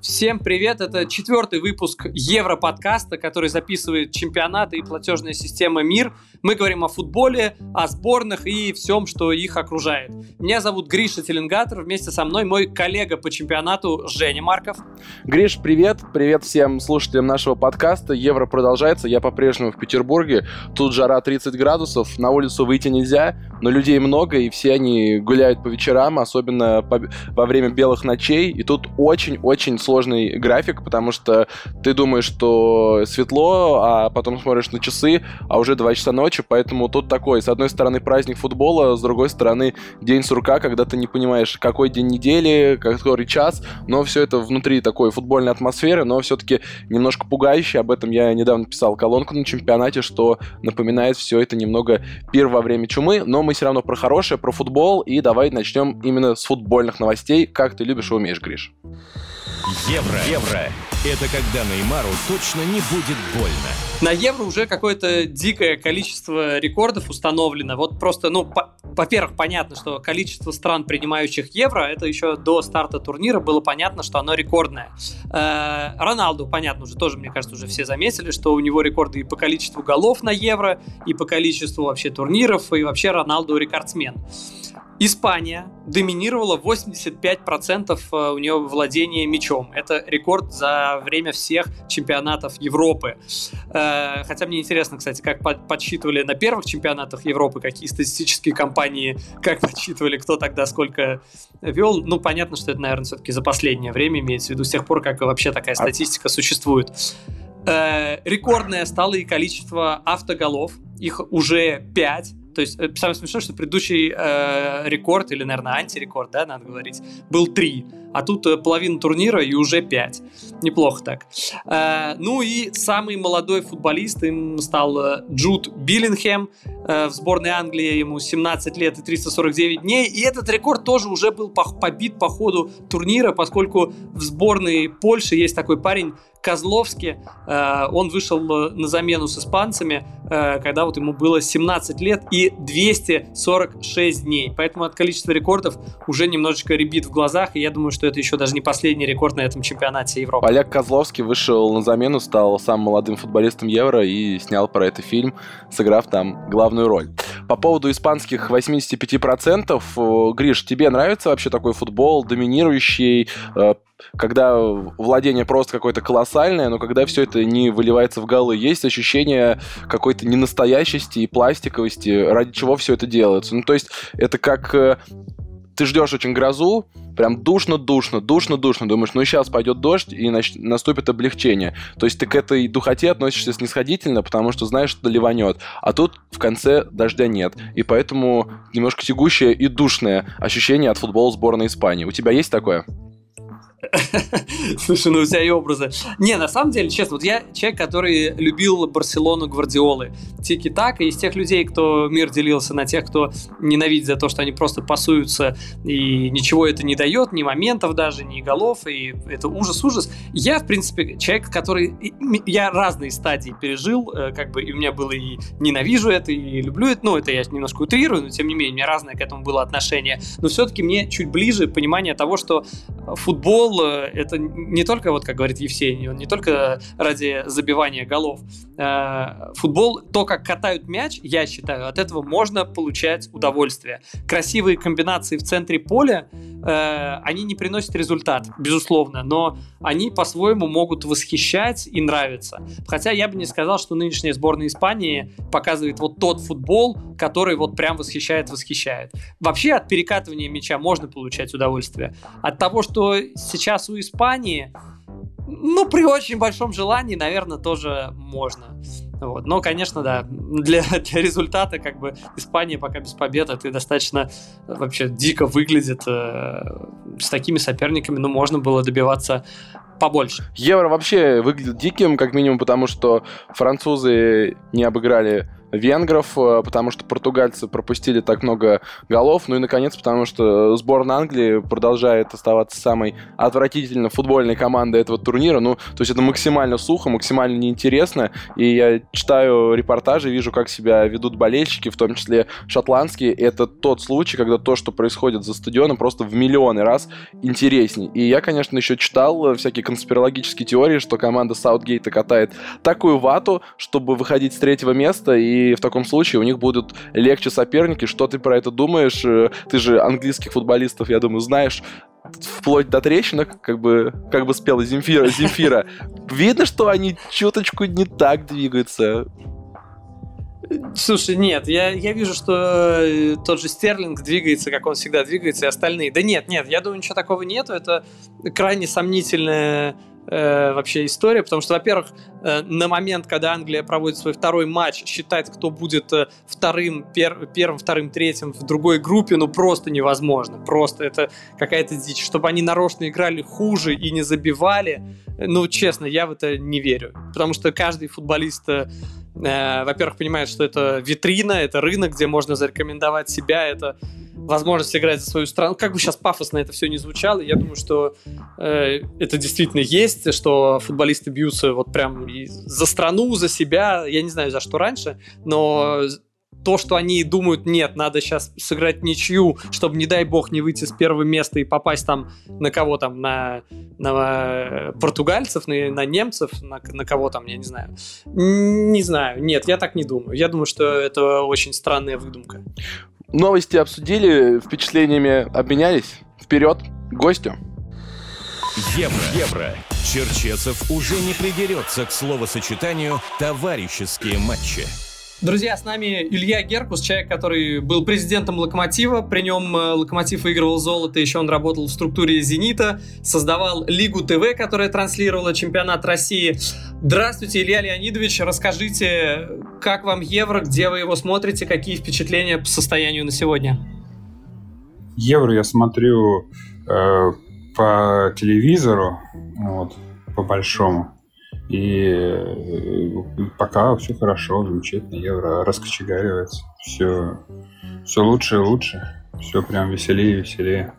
Всем привет! Это четвертый выпуск Европодкаста, который записывает чемпионаты и платежная система МИР. Мы говорим о футболе, о сборных и всем, что их окружает. Меня зовут Гриша Теленгатор. Вместе со мной мой коллега по чемпионату Женя Марков. Гриш, привет! Привет всем слушателям нашего подкаста. Евро продолжается. Я по-прежнему в Петербурге. Тут жара 30 градусов. На улицу выйти нельзя, но людей много, и все они гуляют по вечерам, особенно по... во время белых ночей. И тут очень-очень сложный график, потому что ты думаешь, что светло, а потом смотришь на часы, а уже 2 часа ночи, поэтому тут такой, с одной стороны праздник футбола, с другой стороны день сурка, когда ты не понимаешь, какой день недели, который час, но все это внутри такой футбольной атмосферы, но все-таки немножко пугающе, об этом я недавно писал колонку на чемпионате, что напоминает все это немного пир во время чумы, но мы все равно про хорошее, про футбол, и давай начнем именно с футбольных новостей, как ты любишь и умеешь, Гриш. Евро. Евро. Это когда Неймару точно не будет больно. На Евро уже какое-то дикое количество рекордов установлено. Вот просто, ну, во-первых, понятно, что количество стран, принимающих Евро, это еще до старта турнира было понятно, что оно рекордное. Э-э- Роналду, понятно, уже тоже, мне кажется, уже все заметили, что у него рекорды и по количеству голов на Евро, и по количеству вообще турниров, и вообще Роналду рекордсмен. Испания доминировала 85% э, у нее владения мячом. Это рекорд за время всех чемпионатов Европы. Э, хотя мне интересно, кстати, как подсчитывали на первых чемпионатах Европы, какие статистические компании, как подсчитывали, кто тогда сколько вел. Ну, понятно, что это, наверное, все-таки за последнее время имеется в виду, с тех пор, как вообще такая статистика существует. Э, рекордное стало и количество автоголов. Их уже 5 то есть э, самое смешное, что предыдущий э, рекорд, или, наверное, антирекорд, да, надо говорить, был 3. А тут э, половина турнира и уже 5. Неплохо так. Э, ну и самый молодой футболист им стал э, Джуд Биллингем. Э, в сборной Англии ему 17 лет и 349 дней. И этот рекорд тоже уже был побит по ходу турнира, поскольку в сборной Польши есть такой парень Козловский, э, он вышел э, на замену с испанцами, э, когда вот ему было 17 лет и 246 дней. Поэтому от количества рекордов уже немножечко ребит в глазах, и я думаю, что это еще даже не последний рекорд на этом чемпионате Европы. Поляк Козловский вышел на замену, стал самым молодым футболистом Евро и снял про это фильм, сыграв там главную роль. По поводу испанских 85%, Гриш, тебе нравится вообще такой футбол, доминирующий, когда владение просто какое-то колоссальное, но когда все это не выливается в голы, есть ощущение какой-то ненастоящести и пластиковости, ради чего все это делается. Ну, то есть это как э, ты ждешь очень грозу, прям душно-душно, душно-душно, думаешь, ну сейчас пойдет дождь и нач- наступит облегчение. То есть ты к этой духоте относишься снисходительно, потому что знаешь, что ливанет. А тут в конце дождя нет. И поэтому немножко тягущее и душное ощущение от футбола сборной Испании. У тебя есть такое? Слушай, ну у тебя и образы. Не, на самом деле, честно, вот я человек, который любил Барселону Гвардиолы. Тики-так, и из тех людей, кто мир делился на тех, кто ненавидит за то, что они просто пасуются, и ничего это не дает, ни моментов даже, ни голов, и это ужас-ужас. Я, в принципе, человек, который... Я разные стадии пережил, э, как бы, и у меня было и ненавижу это, и люблю это, ну, это я немножко утрирую, но тем не менее, у меня разное к этому было отношение. Но все-таки мне чуть ближе понимание того, что футбол футбол это не только, вот как говорит Евсений, он не только ради забивания голов. Э, футбол, то, как катают мяч, я считаю, от этого можно получать удовольствие. Красивые комбинации в центре поля, э, они не приносят результат, безусловно, но они по-своему могут восхищать и нравиться. Хотя я бы не сказал, что нынешняя сборная Испании показывает вот тот футбол, который вот прям восхищает, восхищает. Вообще от перекатывания мяча можно получать удовольствие. От того, что сейчас сейчас у Испании, ну, при очень большом желании, наверное, тоже можно. Вот. Но, конечно, да, для, для результата как бы Испания пока без победы, это достаточно вообще дико выглядит. Э, с такими соперниками, ну, можно было добиваться побольше. Евро вообще выглядит диким, как минимум, потому что французы не обыграли венгров, э, потому что португальцы пропустили так много голов, ну и, наконец, потому что сборная Англии продолжает оставаться самой отвратительно футбольной командой этого турнира, ну, то есть это максимально сухо, максимально неинтересно, и я читаю репортажи, вижу, как себя ведут болельщики, в том числе шотландские, это тот случай, когда то, что происходит за стадионом, просто в миллионы раз интересней. И я, конечно, еще читал всякие конспирологические теории, что команда Саутгейта катает такую вату, чтобы выходить с третьего места, и в таком случае у них будут легче соперники. Что ты про это думаешь? Э, ты же английских футболистов, я думаю, знаешь вплоть до трещинок, как бы, как бы спела Земфира, Земфира. Видно, что они чуточку не так двигаются. Слушай, нет, я, я вижу, что э, тот же Стерлинг двигается, как он всегда двигается, и остальные. Да нет, нет, я думаю, ничего такого нету. Это крайне сомнительная э, вообще история, потому что, во-первых, э, на момент, когда Англия проводит свой второй матч, считать, кто будет э, вторым, пер, первым, вторым, третьим в другой группе, ну просто невозможно. Просто это какая-то дичь. Чтобы они нарочно играли хуже и не забивали, ну, честно, я в это не верю. Потому что каждый футболист э, э, во-первых, понимает, что это витрина, это рынок, где можно зарекомендовать себя, это возможность играть за свою страну. Как бы сейчас пафосно это все не звучало, я думаю, что э, это действительно есть, что футболисты бьются вот прям за страну, за себя, я не знаю, за что раньше, но то, что они думают, нет, надо сейчас сыграть ничью, чтобы, не дай бог, не выйти с первого места и попасть там на кого там, на, на португальцев, на, на немцев, на, на кого там, я не знаю. Не знаю, нет, я так не думаю. Я думаю, что это очень странная выдумка. Новости обсудили, впечатлениями обменялись. Вперед, гостю. Евро. Евро. Черчесов уже не придерется к словосочетанию «товарищеские матчи». Друзья, с нами Илья Геркус, человек, который был президентом Локомотива. При нем э, Локомотив выигрывал золото, еще он работал в структуре Зенита, создавал Лигу ТВ, которая транслировала чемпионат России. Здравствуйте, Илья Леонидович. Расскажите, как вам Евро, где вы его смотрите, какие впечатления по состоянию на сегодня? Евро я смотрю э, по телевизору, вот, по большому. И э, пока все хорошо, замечательно, евро раскочегаривается. Все, все лучше и лучше. Все прям веселее и веселее.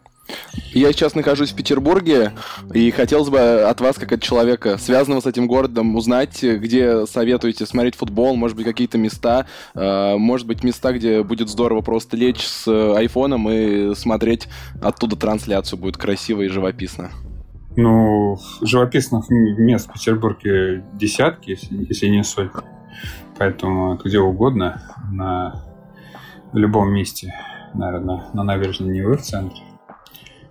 Я сейчас нахожусь в Петербурге, и хотелось бы от вас, как от человека, связанного с этим городом, узнать, где советуете смотреть футбол, может быть, какие-то места, э, может быть, места, где будет здорово просто лечь с айфоном и смотреть оттуда трансляцию, будет красиво и живописно. Ну, живописных мест в Петербурге десятки, если, если не сотни. Поэтому где угодно, на любом месте, наверное, на набережной Невы в центре,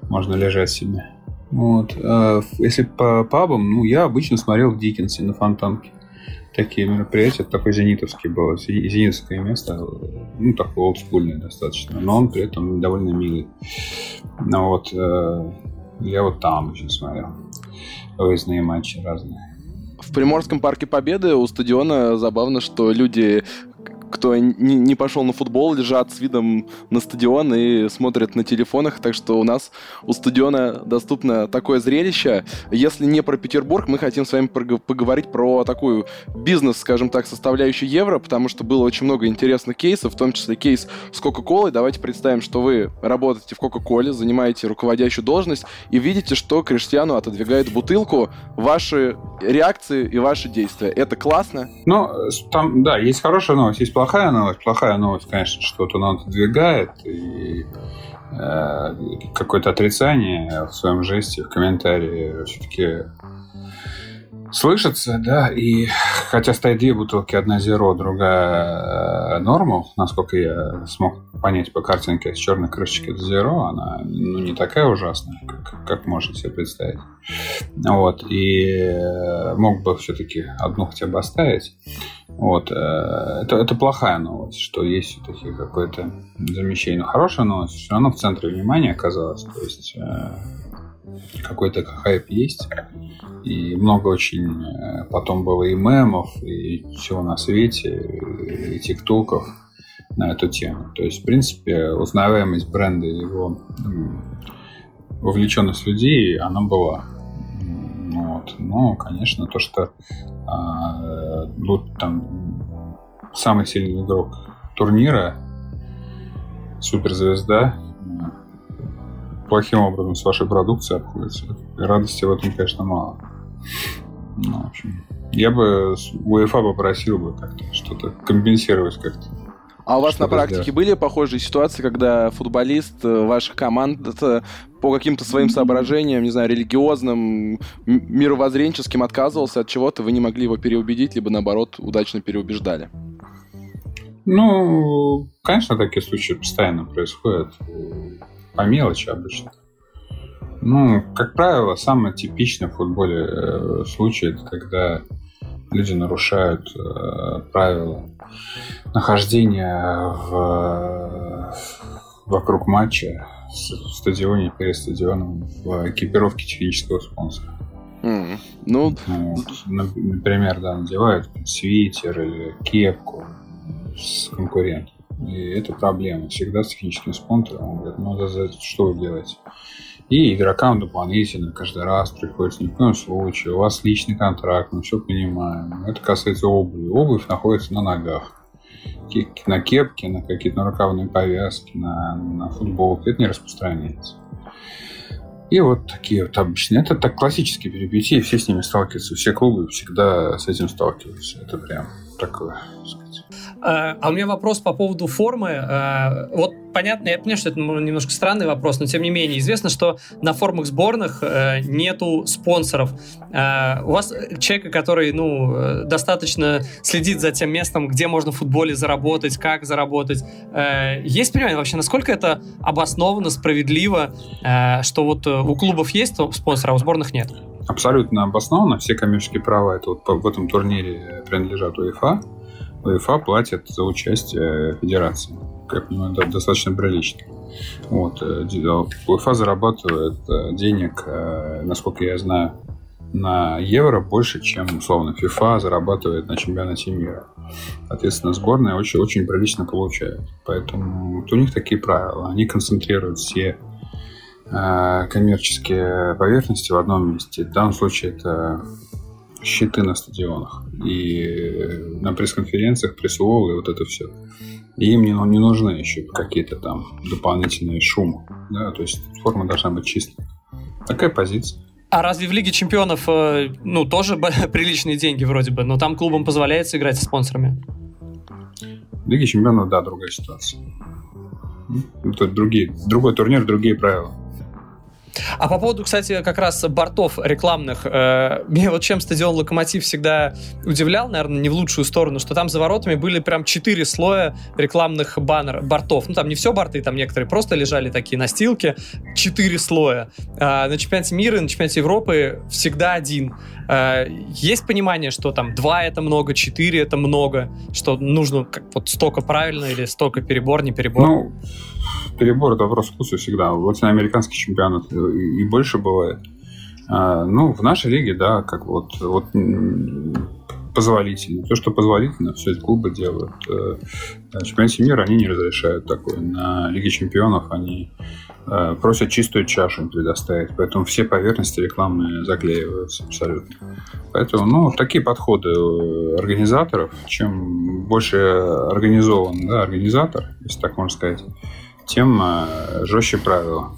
можно лежать себе. Вот. А если по пабам, ну, я обычно смотрел в Диккенсе на Фонтанке. Такие мероприятия, такой зенитовский был, зенитовское место, ну, такое олдскульное достаточно, но он при этом довольно милый. Ну, вот, э, я вот там очень смотрел. Выездные матчи разные. В Приморском парке Победы у стадиона забавно, что люди кто не, не пошел на футбол, лежат с видом на стадион и смотрят на телефонах. Так что у нас у стадиона доступно такое зрелище. Если не про Петербург, мы хотим с вами поговорить про такую бизнес, скажем так, составляющую евро, потому что было очень много интересных кейсов, в том числе кейс с Кока-Колой. Давайте представим, что вы работаете в Кока-Коле, занимаете руководящую должность и видите, что Криштиану отодвигает бутылку. Ваши реакции и ваши действия. Это классно? Ну, там, да, есть хорошая новость, есть плохая новость. Плохая новость, конечно, что-то он отодвигает и э, какое-то отрицание в своем жесте, в комментарии все-таки слышится, да, и хотя стоит две бутылки, одна зеро, другая нормал, насколько я смог понять по картинке с черной крышечки это зеро, она ну, не такая ужасная, как, как можно себе представить. Вот, и мог бы все-таки одну хотя бы оставить. Вот, э, это, это плохая новость, что есть все-таки какое-то замещение. Но хорошая новость, все равно в центре внимания оказалось, то есть э, какой-то хайп есть. И много очень э, потом было и мемов, и всего на свете, и тиктоков на эту тему. То есть, в принципе, узнаваемость бренда и его вовлеченность людей, она была. Вот. Но, конечно, то, что а, ну, там самый сильный игрок турнира, суперзвезда, плохим образом с вашей продукцией обходится. И радости в этом, конечно, мало. Ну, в общем, я бы УЕФА попросил бы как-то что-то компенсировать как-то. А у вас на практике сделать. были похожие ситуации, когда футболист э, ваших команд по каким-то своим соображениям, не знаю, религиозным, мировоззренческим отказывался от чего-то, вы не могли его переубедить, либо наоборот удачно переубеждали? Ну, конечно, такие случаи постоянно происходят. По мелочи обычно. Ну, как правило, самый типичный в футболе э, случай, это когда люди нарушают э, правила нахождения в, вокруг матча в стадионе, перед стадионом, в экипировке технического спонсора. Mm. Ну, ну например, да, надевают свитер или кепку с конкурентом. И это проблема. Всегда с техническим спонсором. Он говорит, ну, за, что вы делаете? И игрокам дополнительно каждый раз приходится ни в коем случае. У вас личный контракт, мы все понимаем. Это касается обуви. Обувь находится на ногах. На кепке, на какие-то нарукавные повязки, на, на футболке. Это не распространяется. И вот такие вот обычные. Это так классические перипетии, все с ними сталкиваются. Все клубы всегда с этим сталкиваются. Это прям такое, сказать. А, а у меня вопрос по поводу формы. А, вот понятно, я понимаю, что это немножко странный вопрос, но тем не менее известно, что на формах сборных э, нету спонсоров. А, у вас человека, который ну достаточно следит за тем местом, где можно в футболе заработать, как заработать, э, есть понимание вообще, насколько это обоснованно, справедливо, э, что вот у клубов есть спонсор, а у сборных нет? Абсолютно обоснованно. Все коммерческие права это вот в этом турнире принадлежат УЕФА. УЕФА платит за участие федерации. Как понимаю, достаточно прилично. Вот. Э, УЕФА зарабатывает э, денег, э, насколько я знаю, на евро больше, чем, условно, ФИФА зарабатывает на чемпионате мира. Соответственно, сборная очень, очень прилично получает. Поэтому вот у них такие правила. Они концентрируют все коммерческие поверхности в одном месте. В данном случае это щиты на стадионах и на пресс-конференциях, пресс-лол и вот это все. И им не, не нужны еще какие-то там дополнительные шумы. Да? То есть форма должна быть чистой. Такая позиция. А разве в Лиге Чемпионов, э, ну, тоже приличные деньги вроде бы, но там клубам позволяется играть со спонсорами? В Лиге Чемпионов, да, другая ситуация. Это другие, другой турнир, другие правила. А по поводу, кстати, как раз бортов рекламных, э, мне вот чем стадион Локомотив всегда удивлял, наверное, не в лучшую сторону, что там за воротами были прям четыре слоя рекламных баннер, бортов. Ну, там не все борты, там некоторые просто лежали такие настилки. Четыре слоя. А на чемпионате мира, на чемпионате Европы всегда один. А, есть понимание, что там два это много, четыре это много, что нужно как, вот столько правильно или столько перебор, не перебор? Ну, перебор это вопрос вкуса всегда. Вот на американский чемпионат и больше бывает. А, ну, в нашей лиге, да, как вот, вот позволительно. То, что позволительно, все эти клубы делают. Э, на чемпионате мира они не разрешают такое. На Лиге чемпионов они э, просят чистую чашу им предоставить. Поэтому все поверхности рекламные заклеиваются абсолютно. Поэтому, ну, такие подходы организаторов, чем больше организован да, организатор, если так можно сказать, тем э, жестче правила,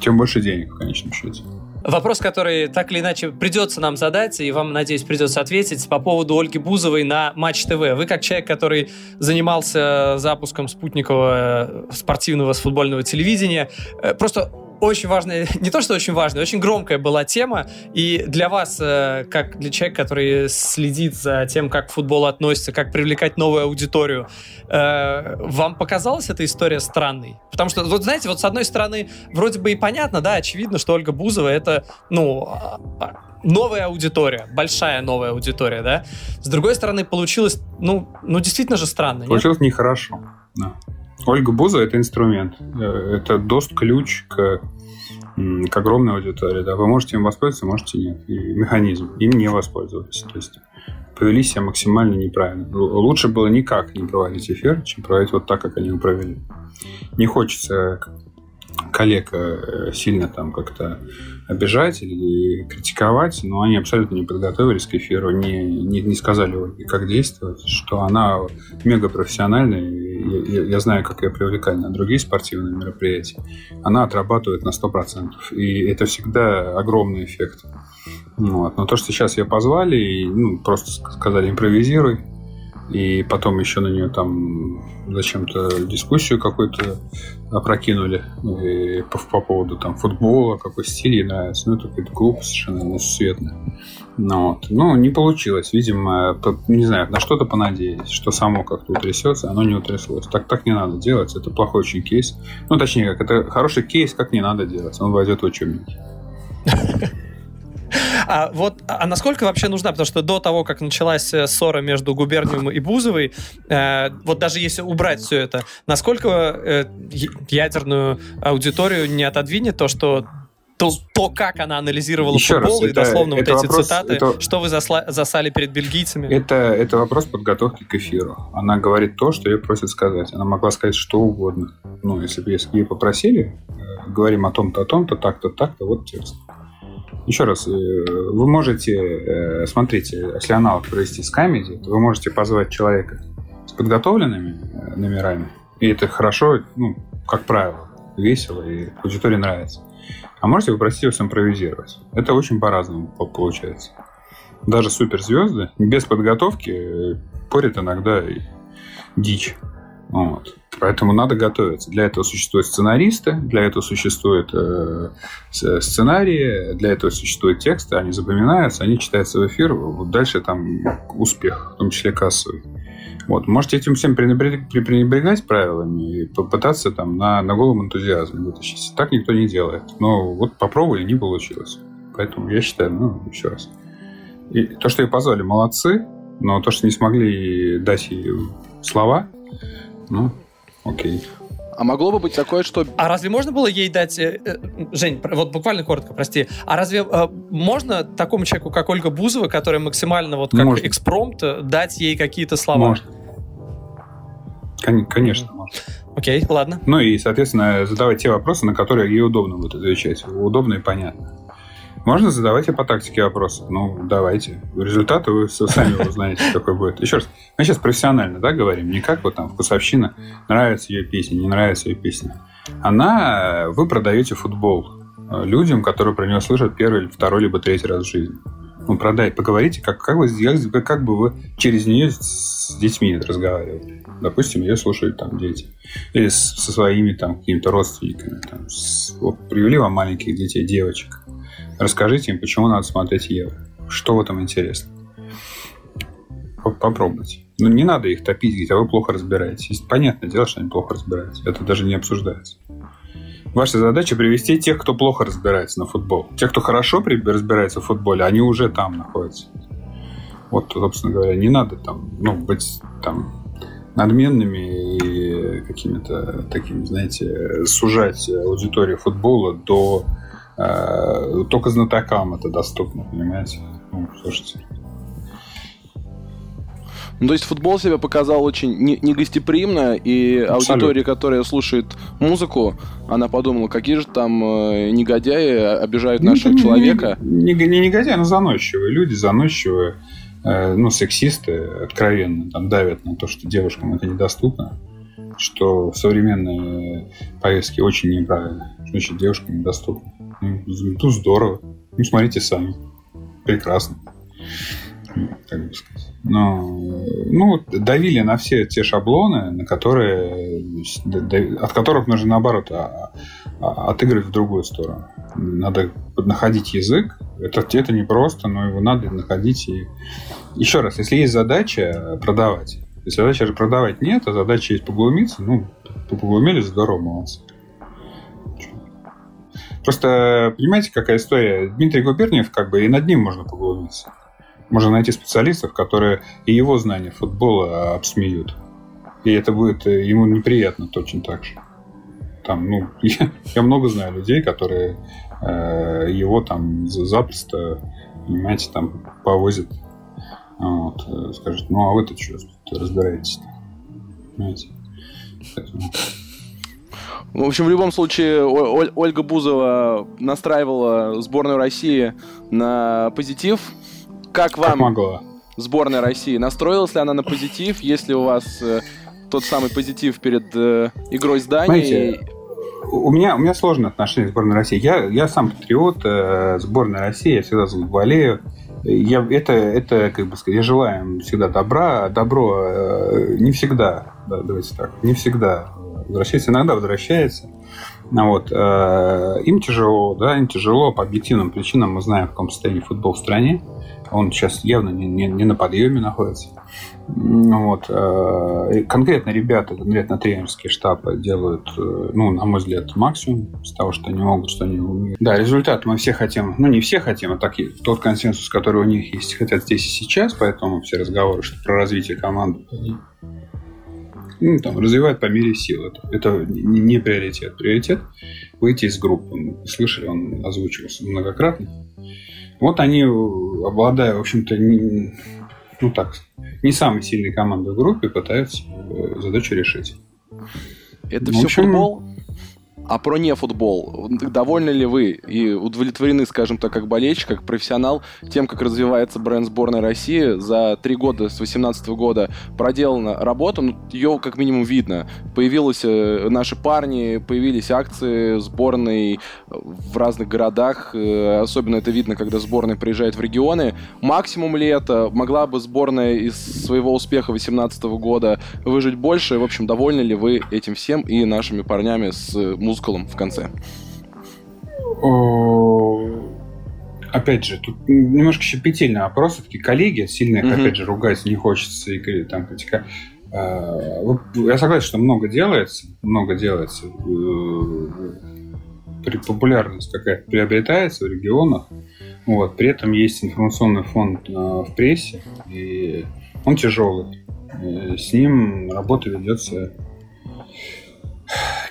тем больше денег в конечном счете. Вопрос, который так или иначе придется нам задать, и вам, надеюсь, придется ответить по поводу Ольги Бузовой на Матч ТВ. Вы, как человек, который занимался запуском спутникового э, спортивного с футбольного телевидения, э, просто очень важная, не то что очень важная, очень громкая была тема. И для вас, э, как для человека, который следит за тем, как футболу относится, как привлекать новую аудиторию, э, вам показалась эта история странной? Потому что, вот знаете, вот с одной стороны, вроде бы и понятно, да, очевидно, что Ольга Бузова это, ну, а, а, новая аудитория, большая новая аудитория, да. С другой стороны, получилось, ну, ну действительно же странно. Получилось нет? нехорошо, да. Ольга Буза – это инструмент. Э, это дост-ключ к, к огромной аудитории. Да. Вы можете им воспользоваться, можете нет. И механизм. Им не воспользоваться. То есть повели себя максимально неправильно. Лучше было никак не проводить эфир, чем проводить вот так, как они его провели. Не хочется коллег э, сильно там как-то обижать или критиковать, но они абсолютно не подготовились к эфиру, не, не, не сказали, как действовать, что она мега профессиональная, я, я, знаю, как ее привлекать на другие спортивные мероприятия, она отрабатывает на 100%, и это всегда огромный эффект. Вот. Но то, что сейчас ее позвали, и, ну, просто сказали импровизируй, и потом еще на нее там зачем-то дискуссию какую-то опрокинули и по, по поводу там футбола, какой стиль ей нравится. Ну, это какая-то глупость совершенно несусветная. Ну, вот. ну, не получилось. Видимо, не знаю, на что-то понадеялись, что само как-то утрясется, оно не утряслось. Так, так не надо делать, это плохой очень кейс. Ну, точнее, как это хороший кейс, как не надо делать. Он войдет в учебник. А вот, а насколько вообще нужна? Потому что до того, как началась э, ссора между Губернием и Бузовой, э, вот даже если убрать все это, насколько э, ядерную аудиторию не отодвинет то, что то, то, как она анализировала Еще футбол, раз, и дословно это вот вопрос, эти цитаты, это, что вы засла, засали перед бельгийцами. Это, это вопрос подготовки к эфиру. Она говорит то, что ее просят сказать. Она могла сказать что угодно. Ну, если бы ей попросили, э, говорим о том-то, о том-то, так-то, так-то, вот текст. Еще раз, э, вы можете, э, смотрите, если аналог провести с Камеди, вы можете позвать человека с подготовленными э, номерами, и это хорошо, ну, как правило, весело, и аудитории нравится. А можете попросить его импровизировать. Это очень по-разному получается. Даже суперзвезды без подготовки порят иногда дичь. Вот. Поэтому надо готовиться. Для этого существуют сценаристы, для этого существуют э, сценарии, для этого существуют тексты, они запоминаются, они читаются в эфир, вот дальше там успех, в том числе кассовый. Вот. Можете этим всем пренебрегать правилами и попытаться там на, на голом энтузиазме вытащить. Так никто не делает. Но вот попробовали, не получилось. Поэтому я считаю, ну, еще раз. И то, что ее позвали, молодцы, но то, что не смогли дать ей слова, ну, окей. А могло бы быть такое, что... А разве можно было ей дать... Э, э, Жень, вот буквально коротко, прости. А разве э, можно такому человеку, как Ольга Бузова, которая максимально вот как можно. экспромт, дать ей какие-то слова? Можно. Конечно, можно. Окей, ладно. Ну и, соответственно, задавать те вопросы, на которые ей удобно будет отвечать. Удобно и понятно. Можно задавать и по тактике вопросы. Ну, давайте. Результаты вы сами узнаете, какой будет. Еще раз, мы сейчас профессионально, да, говорим, не как вот там вкусовщина, нравится ее песня, не нравится ее песня. Она, вы продаете футбол э, людям, которые про него слышат первый, второй, либо третий раз в жизни. Ну, продай, поговорите, как, как, вы, как, как бы вы через нее с детьми разговаривали. Допустим, ее слушают там дети. Или с, со своими там какими-то родственниками. Там, с, вот, привели вам маленьких детей, девочек. Расскажите им, почему надо смотреть Евро. Что в этом интересно. Попробуйте. Ну, не надо их топить, говорить, а вы плохо разбираетесь. Понятное дело, что они плохо разбираются. Это даже не обсуждается. Ваша задача привести тех, кто плохо разбирается на футбол. Те, кто хорошо разбирается в футболе, они уже там находятся. Вот, собственно говоря, не надо там, ну, быть там надменными и какими-то такими, знаете, сужать аудиторию футбола до только знатокам это доступно, понимаете? Ну, слушайте. Ну, то есть футбол себя показал очень негостеприимно, и Абсолютно. аудитория, которая слушает музыку, она подумала, какие же там э, негодяи обижают ну, нашего не, человека. Не, не, не негодяи, но заносчивые люди, заносчивые, э, ну, сексисты откровенно там давят на то, что девушкам это недоступно, что в современной повестке очень неправильно, значит, девушкам недоступно. Ну, здорово. Ну, смотрите сами. Прекрасно. Как бы сказать. Но, ну, давили на все те шаблоны, на которые, от которых нужно, наоборот, а, а, отыгрывать в другую сторону. Надо находить язык. Это, это непросто, но его надо находить. И... Еще раз, если есть задача продавать, если задача продавать нет, а задача есть поглумиться, ну, поглумились, здорово, молодцы. Просто понимаете, какая история? Дмитрий Губерниев, как бы и над ним можно поглумиться. Можно найти специалистов, которые и его знания футбола обсмеют. И это будет э, ему неприятно точно так же. Там, ну, я, я много знаю людей, которые э, его там запросто, понимаете, там повозят. Вот, э, скажут, ну а вы-то что разбираетесь-то? Понимаете? В общем, в любом случае, Оль- Ольга Бузова настраивала сборную России на позитив. Как вам Как могла. сборная России? Настроилась ли она на позитив? Если у вас э, тот самый позитив перед э, игрой с Данией? Знаете, у меня, у меня сложное отношение к сборной России. Я, я сам патриот э, сборной России, я всегда за болею. Я, это, это, как бы сказать, я желаю им всегда добра. Добро э, не всегда, да, давайте так, не всегда возвращается, иногда возвращается. Ну Вот, э, им тяжело, да, им тяжело по объективным причинам. Мы знаем, в каком состоянии футбол в стране. Он сейчас явно не, не, не на подъеме находится. Вот. э, Конкретно ребята, конкретно тренерский штаб делают, э, ну, на мой взгляд, максимум с того, что они могут, что они умеют. Да, результат мы все хотим, ну, не все хотим, а так тот консенсус, который у них есть, хотят здесь и сейчас, поэтому все разговоры, что про развитие команды, ну, там, развивают по мере сил. Это, это не, не приоритет. Приоритет выйти из группы. Мы слышали, он озвучивался многократно. Вот они, обладая, в общем-то, не, ну так, не самой сильной командой в группе, пытаются э, задачу решить. Это В все общем- футбол? А про не футбол. Довольны ли вы и удовлетворены, скажем так, как болельщик, как профессионал, тем, как развивается бренд сборной России? За три года, с 2018 года проделана работа, ну, ее как минимум видно. Появились э, наши парни, появились акции сборной в разных городах. Э, Особенно это видно, когда сборная приезжает в регионы. Максимум ли это? Могла бы сборная из своего успеха 2018 года выжить больше? В общем, довольны ли вы этим всем и нашими парнями с э, мускулом в конце? Опять же, тут немножко щепетильный вопрос. Все-таки коллеги, сильно их, Мгм. опять же, ругать не хочется и там критика. Вот Я согласен, что много делается, много делается. Э, Популярность какая-то приобретается в регионах. Вот. При этом есть информационный фонд э, в прессе, и он тяжелый. Э, С ним работа ведется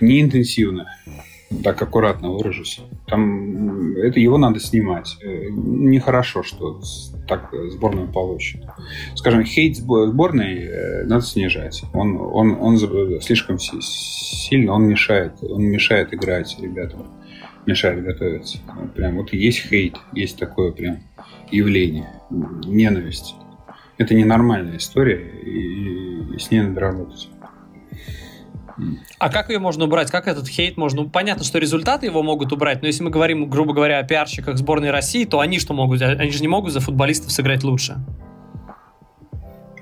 неинтенсивно так аккуратно выражусь. Там это его надо снимать. Э, Нехорошо, что так э, сборную получит. Скажем, хейт сбо- сборной э, надо снижать. Он, он, он слишком си- сильно, он мешает, он мешает играть ребятам, мешает готовиться. Прям вот есть хейт, есть такое прям явление, ненависть. Это ненормальная история, и, и с ней надо работать. А как ее можно убрать? Как этот хейт можно... Понятно, что результаты его могут убрать, но если мы говорим, грубо говоря, о пиарщиках сборной России, то они что могут? Они же не могут за футболистов сыграть лучше.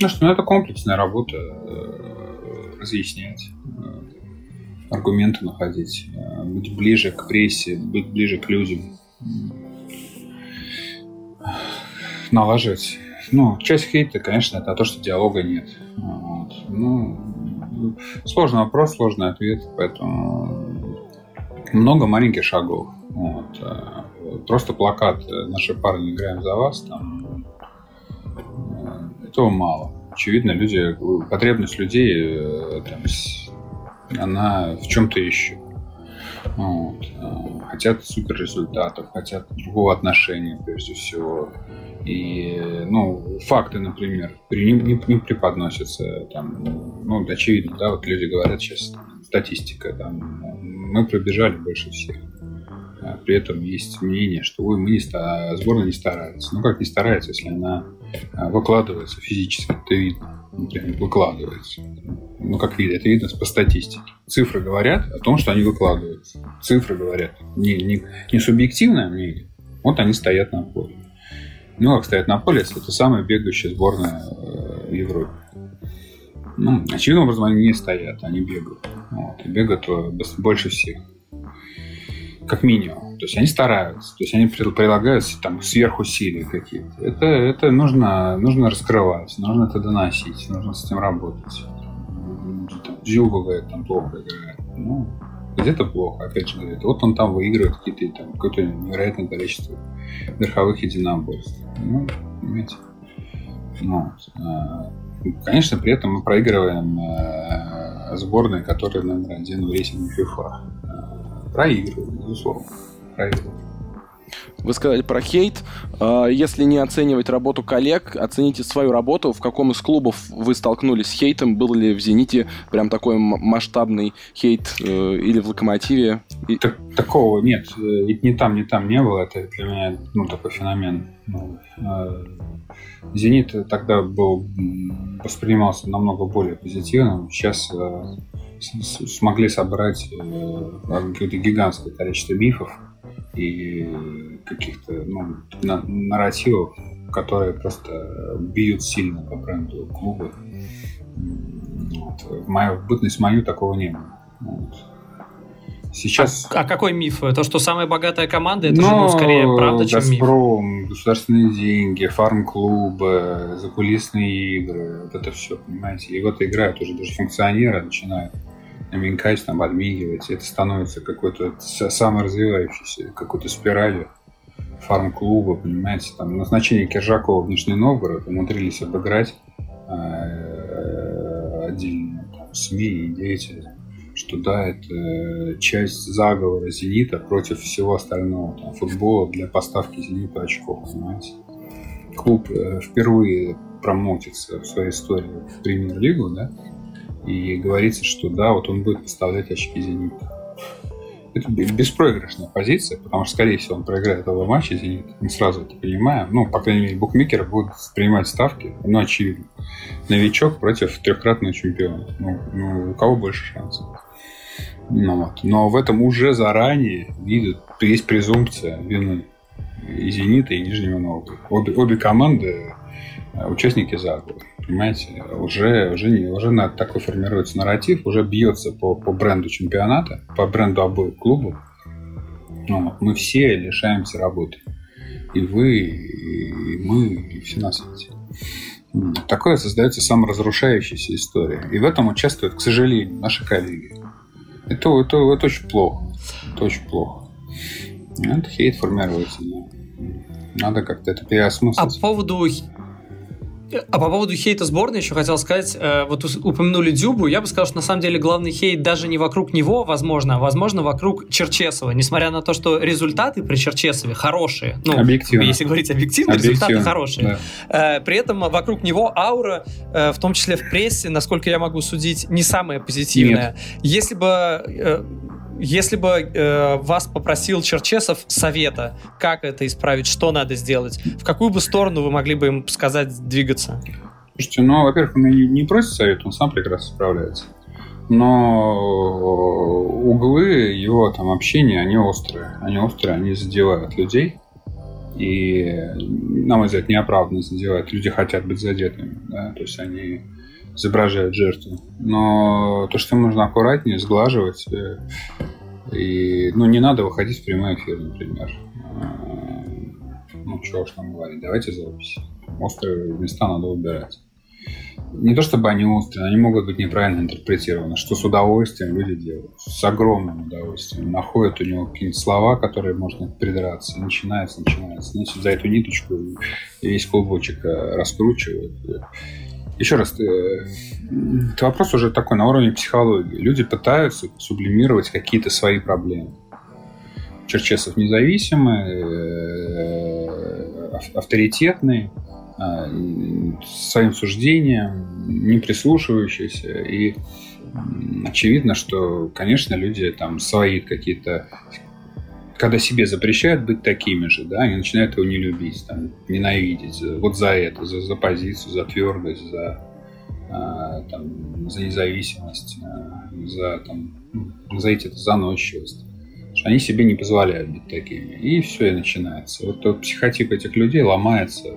Ну что, ну это комплексная работа, э, разъяснять, э, аргументы находить, э, быть ближе к прессе, быть ближе к людям, налаживать. Ну, часть хейта, конечно, это то, что диалога нет. Вот. Ну, сложный вопрос, сложный ответ, поэтому много маленьких шагов. Вот. э, Просто плакат э, «Наши парни играем за вас», там, э, этого мало. Очевидно, люди, потребность людей там, она в чем-то еще. Вот. Хотят супер хотят другого отношения, прежде всего. И, ну, факты, например, при- не, не- преподносятся. Там, ну, очевидно, да, вот люди говорят сейчас, статистика, там, мы пробежали больше всех. А При этом есть мнение, что ой, мы не ста- сборная не старается. Ну как не старается, если она а, выкладывается физически, это видно. Ну, выкладывается. Ну, как видно, это видно по статистике. Цифры говорят о том, что они выкладываются. Цифры говорят. Не, не, не субъективное мнение. Вот они стоят на поле. Ну, как стоят на поле, это самая бегающая сборная э, в Европе. Ну, очевидным образом они не стоят, они бегают. Вот, и бегают э, больше всех. Как минимум. То есть они стараются. То есть они прил- прилагают там сверхусилия какие-то. Это, это нужно, нужно раскрывать, нужно это доносить, нужно с этим работать. Там, говорит, там плохо играет. Ну, где-то плохо, опять же говорит. Вот он там выигрывает какие-то там какое-то невероятное количество верховых единоборств. Ну, понимаете. Ну. А, Конечно, при этом мы проигрываем э, сборной, которая номер один в рейтинге FIFA. Э, Проигрываем, безусловно. Проигрываем. Вы сказали про хейт. А, если не оценивать работу коллег, оцените свою работу. В каком из клубов вы столкнулись с хейтом? Был ли в «Зените» прям такой масштабный хейт э, или в «Локомотиве»? Так, такого нет. И ни там, ни там не было. Это для меня ну, такой феномен. Ну, э, «Зенит» тогда был, воспринимался намного более позитивно. Сейчас э, смогли собрать какое-то гигантское количество мифов и каких-то ну, на нарративов, которые просто бьют сильно по бренду клуба. Вот. В мою в бытность мою такого не было. Вот. Сейчас... А, а какой миф? То, что самая богатая команда, это ну, же ну, скорее правда, чем Газпром, миф. государственные деньги, фарм-клубы, закулисные игры, вот это все, понимаете. И вот играют уже даже функционеры начинают намекать, там, подмигивать. Это становится какой-то саморазвивающейся какой-то спиралью фарм-клуба, понимаете, там назначение Киржакова в Нижний Новгород умудрились обыграть э, отдельно там, СМИ и деятели, что да, это часть заговора «Зенита» против всего остального, там, футбола для поставки «Зениту» очков, понимаете. Клуб э, впервые промотится в своей истории в премьер-лигу, да, и говорится, что да, вот он будет поставлять очки «Зенита». Это беспроигрышная позиция, потому что, скорее всего, он проиграет оба матча «Зенит». Мы сразу это понимаем. Ну, по крайней мере, букмекеры будут принимать ставки, ну, очевидно. Новичок против трехкратного чемпиона. Ну, ну у кого больше шансов? Ну, вот. Но в этом уже заранее видят, есть презумпция вины и «Зенита», и Нижнего Новгорода. Обе, обе команды участники заговора. Понимаете, уже, уже, не, уже на, такой формируется нарратив, уже бьется по, по бренду чемпионата, по бренду обоих клубов. Ну, мы все лишаемся работы. И вы, и мы, и все на свете. Такое создается саморазрушающаяся история. И в этом участвуют, к сожалению, наши коллеги. Это, это, это очень плохо. Это очень плохо. Это хейт формируется. Надо как-то это переосмыслить. А по поводу а по поводу хейта сборной еще хотел сказать, э, вот упомянули Дюбу, я бы сказал, что на самом деле главный хейт даже не вокруг него, возможно, а возможно вокруг Черчесова, несмотря на то, что результаты при Черчесове хорошие, ну, объективно. если говорить объективно, объективно результаты хорошие. Да. Э, при этом вокруг него аура, э, в том числе в прессе, насколько я могу судить, не самая позитивная. Нет. Если бы если бы э, вас попросил Черчесов совета, как это исправить, что надо сделать, в какую бы сторону вы могли бы им сказать двигаться? Слушайте, ну, во-первых, он не, не просит совет, он сам прекрасно справляется. Но углы его там общения, они острые. Они острые, они задевают людей. И, на мой взгляд, неоправданно задевают. Люди хотят быть задетыми. Да? То есть они изображают жертву. Но то, что нужно аккуратнее, сглаживать. Э, и, ну, не надо выходить в прямой эфир, например. А, ну, чего уж там говорить, давайте запись. Острые места надо убирать. Не то чтобы они острые, они могут быть неправильно интерпретированы, что с удовольствием люди делают, с огромным удовольствием. Находят у него какие-то слова, которые можно придраться, начинается, начинается. Значит, за эту ниточку весь клубочек э, раскручивают еще раз, э, это вопрос уже такой на уровне психологии. Люди пытаются сублимировать какие-то свои проблемы. Черчесов независимый, э, авторитетный, э, своим суждением, не прислушивающийся. И очевидно, что, конечно, люди там свои какие-то когда себе запрещают быть такими же, да, они начинают его не любить, там, ненавидеть вот за это, за, за позицию, за твердость, за, а, там, за независимость, а, за, там, ну, за эти заносчивость. Что они себе не позволяют быть такими. И все, и начинается. Вот тот психотип этих людей ломается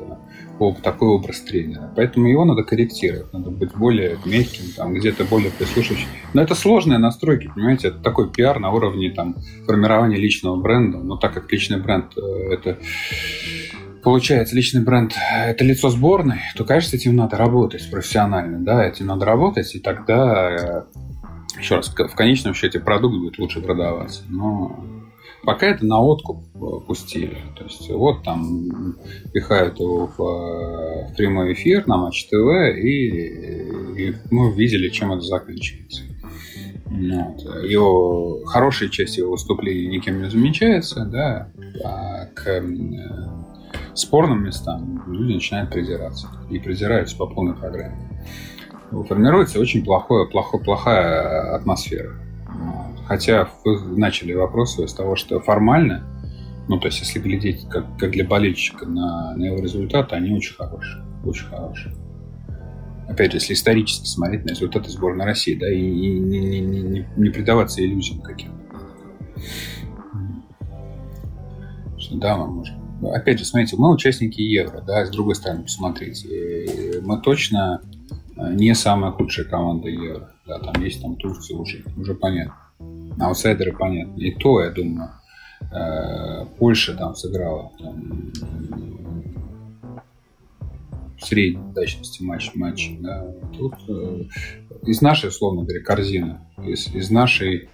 такой образ тренера. Поэтому его надо корректировать, надо быть более мягким, там, где-то более прислушивающим. Но это сложные настройки, понимаете, это такой пиар на уровне там, формирования личного бренда. Но так как личный бренд э, это получается личный бренд это лицо сборной, то, конечно, с этим надо работать профессионально, да, этим надо работать, и тогда, э, еще раз, в конечном счете продукт будет лучше продаваться. Но Пока это на откуп э, пустили. То есть вот там пихают его в, э, в прямой эфир на Матч ТВ, и, и мы видели, чем это заканчивается. Вот. Его хорошая часть его выступлений никем не замечается, да, а к э, спорным местам люди начинают придираться. И придираются по полной программе. Формируется очень плохое, плохо, плохая атмосфера. Хотя вы начали вопрос с того, что формально, ну, то есть, если глядеть как, как для болельщика на, на его результаты, они очень хорошие. Очень хорошие. Опять же, если исторически смотреть на результаты сборной России, да, и, и не, не, не, не предаваться иллюзиям каким-то. Да, мы можем. Опять же, смотрите, мы участники Евро, да, с другой стороны посмотрите. Мы точно не самая худшая команда Евро. Да, там есть там Турция уже, уже понятно. Аутсайдеры понятно. И то, я думаю, э, Польша там сыграла там, средней удачности матч матча. Да. Тут э, из нашей, условно говоря, корзины, из, из нашей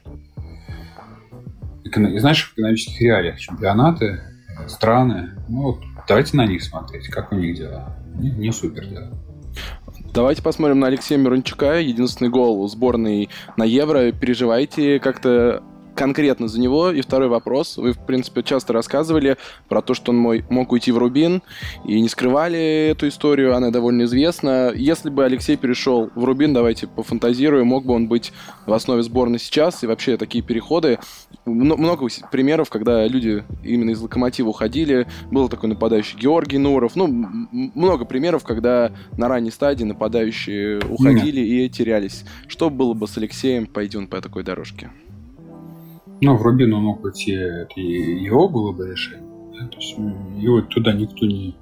из наших экономических реалий чемпионаты, страны, ну вот давайте на них смотреть, как у них дела. Не, не супер дела. Давайте посмотрим на Алексея Мирончука. Единственный гол сборной на Евро. Переживаете как-то конкретно за него. И второй вопрос. Вы, в принципе, часто рассказывали про то, что он мой, мог уйти в Рубин, и не скрывали эту историю, она довольно известна. Если бы Алексей перешел в Рубин, давайте пофантазируем, мог бы он быть в основе сборной сейчас, и вообще такие переходы. Много примеров, когда люди именно из Локомотива уходили. Был такой нападающий Георгий Нуров. Ну, много примеров, когда на ранней стадии нападающие уходили Нет. и терялись. Что было бы с Алексеем, пойдем по такой дорожке? Ну, в Рубин мог идти, это его было бы решение. Да? То есть его туда никто не,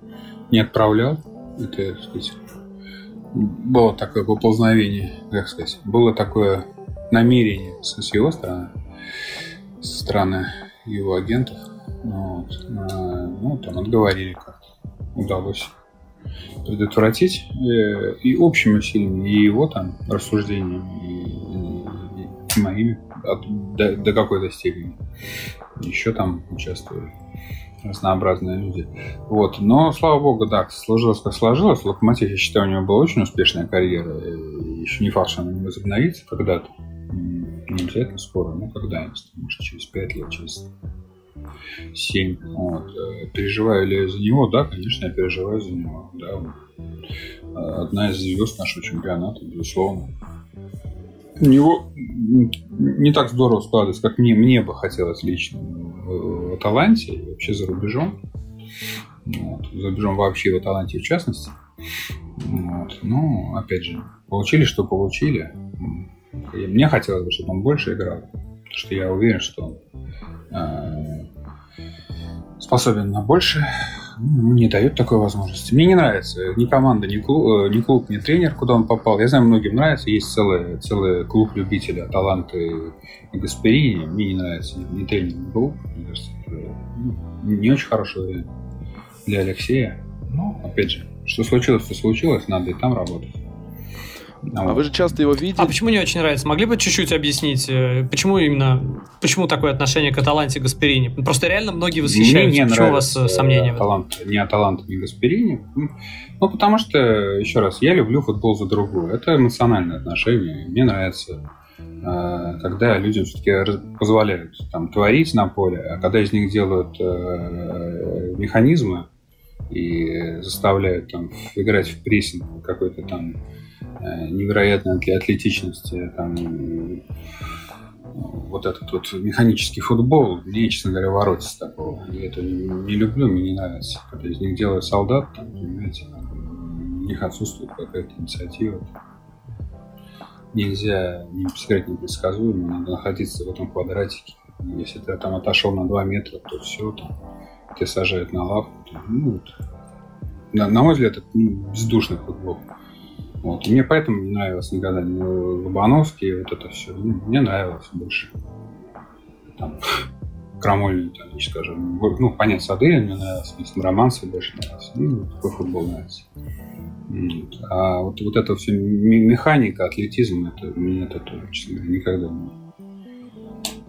не отправлял. Это, так сказать, было такое поползновение, как сказать, было такое намерение с его стороны, со стороны его агентов. Ну вот. А, ну, там отговорили как-то. Удалось предотвратить. Э, и общими усилиями, и его там рассуждениями, и, и, и моими до, до какой-то степени. Еще там участвовали разнообразные люди. Вот. Но, слава богу, да, сложилось как сложилось. Локомотив, я считаю, у него была очень успешная карьера. Еще не факт, что она не возобновится когда-то. Не обязательно скоро, но когда-нибудь. Может, через 5 лет, через 7. Вот. Э, переживаю ли я за него? Да, конечно, я переживаю за него. Да. Одна из звезд нашего чемпионата, безусловно у него не так здорово складывается, как мне, мне бы хотелось лично в, в Аталанте и вообще за рубежом. Вот. За рубежом вообще в Аталанте в частности. Вот. Ну, опять же, получили, что получили. И мне хотелось бы, чтобы он больше играл. Потому что я уверен, что э, способен на больше не дают такой возможности. Мне не нравится ни команда, ни клуб, э, ни, клуб, ни тренер, куда он попал. Я знаю, многим нравится. Есть целый, целый клуб любителей таланты и Гасперини. Мне не нравится ни, тренер, ни клуб. Мне ну, не очень хороший вариант для Алексея. Но, опять же, что случилось, то случилось. Надо и там работать. А вы же часто его видите. А почему не очень нравится? Могли бы чуть-чуть объяснить, э, почему именно, почему такое отношение к Аталанте Гасперини? Просто реально многие восхищаются. Мне не почему у вас э, сомнения? Аталант, не Аталанта, не Гасперини. Ну, потому что, еще раз, я люблю футбол за другую. Это эмоциональное отношение. Мне нравится э, когда людям все-таки позволяют там, творить на поле, а когда из них делают э, механизмы и заставляют там, играть в прессинг какой-то там невероятной атлетичности, там, вот этот вот механический футбол, мне, честно говоря, воротится такого. Я это не люблю, мне не нравится. Когда из них делают солдат, там, понимаете, у них отсутствует какая-то инициатива. Нельзя не сыграть непредсказуемо, надо находиться в этом квадратике. Если ты там отошел на 2 метра, то все, там, тебя сажают на лавку. То, ну, вот. на, на мой взгляд, это ну, бездушный футбол. Вот. И мне поэтому не нравилось никогда не Лобановский, вот это все. Ну, мне нравилось больше. Там, крамольный, там, скажем. Ну, понятно, Садырин мне нравился, мне Романцев больше нравился. Ну, такой футбол нравится. Вот. А вот, вот это все механика, атлетизм, это мне это, честно говоря, никогда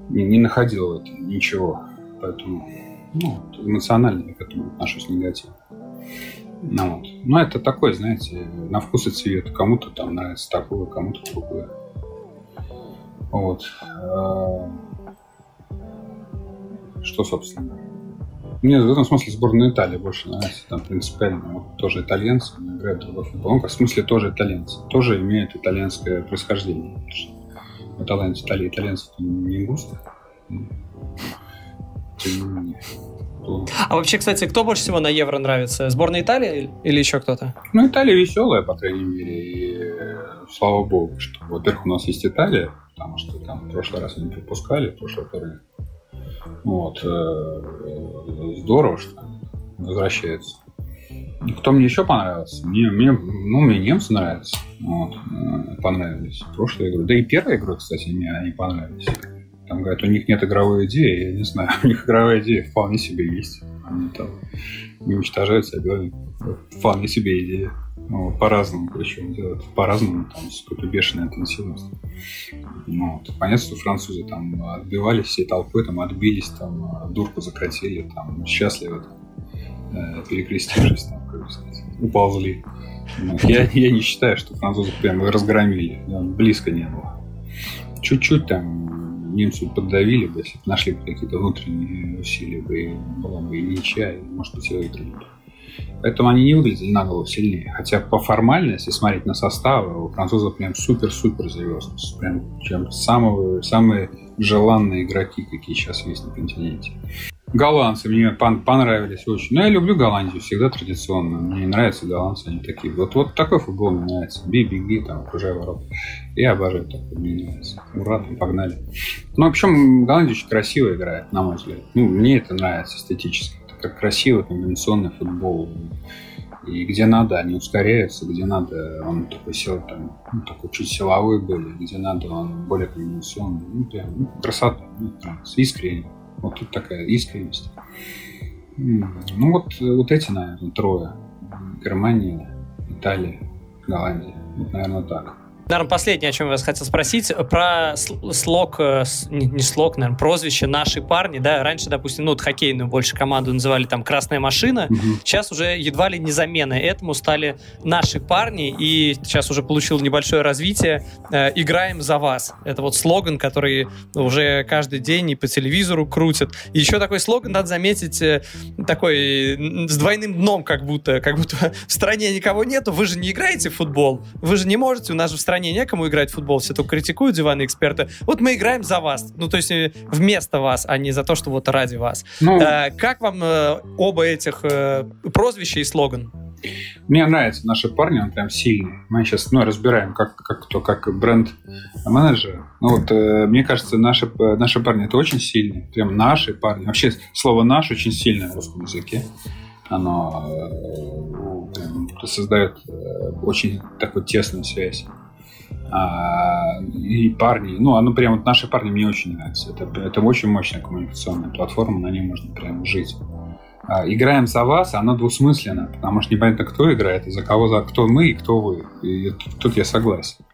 не, не находил это ничего. Поэтому ну, эмоционально я к этому отношусь негативно. Ну, вот. Но это такой, знаете, на вкус и цвет. Кому-то там нравится такое, кому-то другое. Вот. Э, что, собственно? Мне в этом смысле сборная Италии больше нравится. Там принципиально вот, тоже итальянцы играют другой футбол. Ну, в смысле тоже итальянцы. Тоже имеют итальянское происхождение. Итальянцы, Италии, итальянцев не густо. А вообще, кстати, кто больше всего на Евро нравится? Сборная Италии или еще кто-то? Ну, Италия веселая, по крайней мере. И слава богу, что, во-первых, у нас есть Италия, потому что там в прошлый раз они пропускали, в прошлый турнир. Вот. Э, здорово, что возвращается. Кто мне еще понравился? Мне, мне, ну, мне немцы нравятся. Вот, э, понравились. Прошлая игра. Да и первая игра, кстати, мне они понравились. Там говорят, у них нет игровой идеи. Я не знаю, у них игровая идея вполне себе есть. Они там не уничтожают соперника. Вполне себе идея. Ну, по-разному причем делают. По-разному, там, с какой-то бешеной интенсивностью. Ну, вот. Понятно, что французы там отбивались всей толпой, там отбились, там дурку закатили, там счастливо там, э, перекрестившись, там, как сказать, уползли. Ну, я, я не считаю, что французы прям разгромили. Близко не было. Чуть-чуть там немцы поддавили бы, если бы нашли какие-то внутренние усилия, бы, и была бы и ничья, и, может быть, и выиграли. Поэтому они не выглядели на голову сильнее. Хотя по формальности, смотреть на составы, у французов прям супер-супер звездность. Прям чем самые, самые желанные игроки, какие сейчас есть на континенте. Голландцы мне пон- понравились очень. Но я люблю Голландию всегда традиционно. Мне нравятся голландцы, они такие. Вот, вот такой футбол мне нравится. Бей, беги, там, окружай ворот. Я обожаю такой, мне нравится. Ура, там, погнали. Ну, в общем, Голландия очень красиво играет, на мой взгляд. Ну, мне это нравится эстетически как красивый комбинационный футбол. И где надо, они ускоряются, где надо, он такой сел там, ну, такой чуть силовой были, где надо, он более комбинационный. Ну, прям, ну, красота, ну, нравится, искренне. Вот тут такая искренность. Ну, вот, вот эти, наверное, трое. Германия, Италия, Голландия. Вот, наверное, так. Наверное, последнее, о чем я вас хотел спросить, про слог, э, не, слог, наверное, прозвище «Наши парни», да, раньше, допустим, ну, вот хоккейную больше команду называли там «Красная машина», угу. сейчас уже едва ли не замена. Этому стали «Наши парни», и сейчас уже получил небольшое развитие. Э, «Играем за вас». Это вот слоган, который уже каждый день и по телевизору крутят. И еще такой слоган, надо заметить, э, такой с двойным дном, как будто, как будто в стране никого нету, вы же не играете в футбол, вы же не можете, у нас же в стране стране некому играть в футбол, все только критикуют диванные эксперты. Вот мы играем за вас. Ну, то есть э, вместо вас, а не за то, что вот ради вас. Ну, э, как вам э, оба этих э, прозвища и слоган? Мне нравится наши парни, он прям сильный. Мы сейчас ну, разбираем, как, как кто, как бренд-менеджер. Ну вот, э, мне кажется, наши, э, наши парни это очень сильные. Прям наши парни. Вообще, слово наш очень сильное в русском языке. Оно э, создает э, очень такую тесную связь. А, и парни, ну, оно прям вот наши парни мне очень нравятся. Это, это очень мощная коммуникационная платформа, на ней можно прям жить. А, играем за вас, оно двусмысленно, потому что непонятно, кто играет, и за кого, за кто мы и кто вы. И тут, тут я согласен.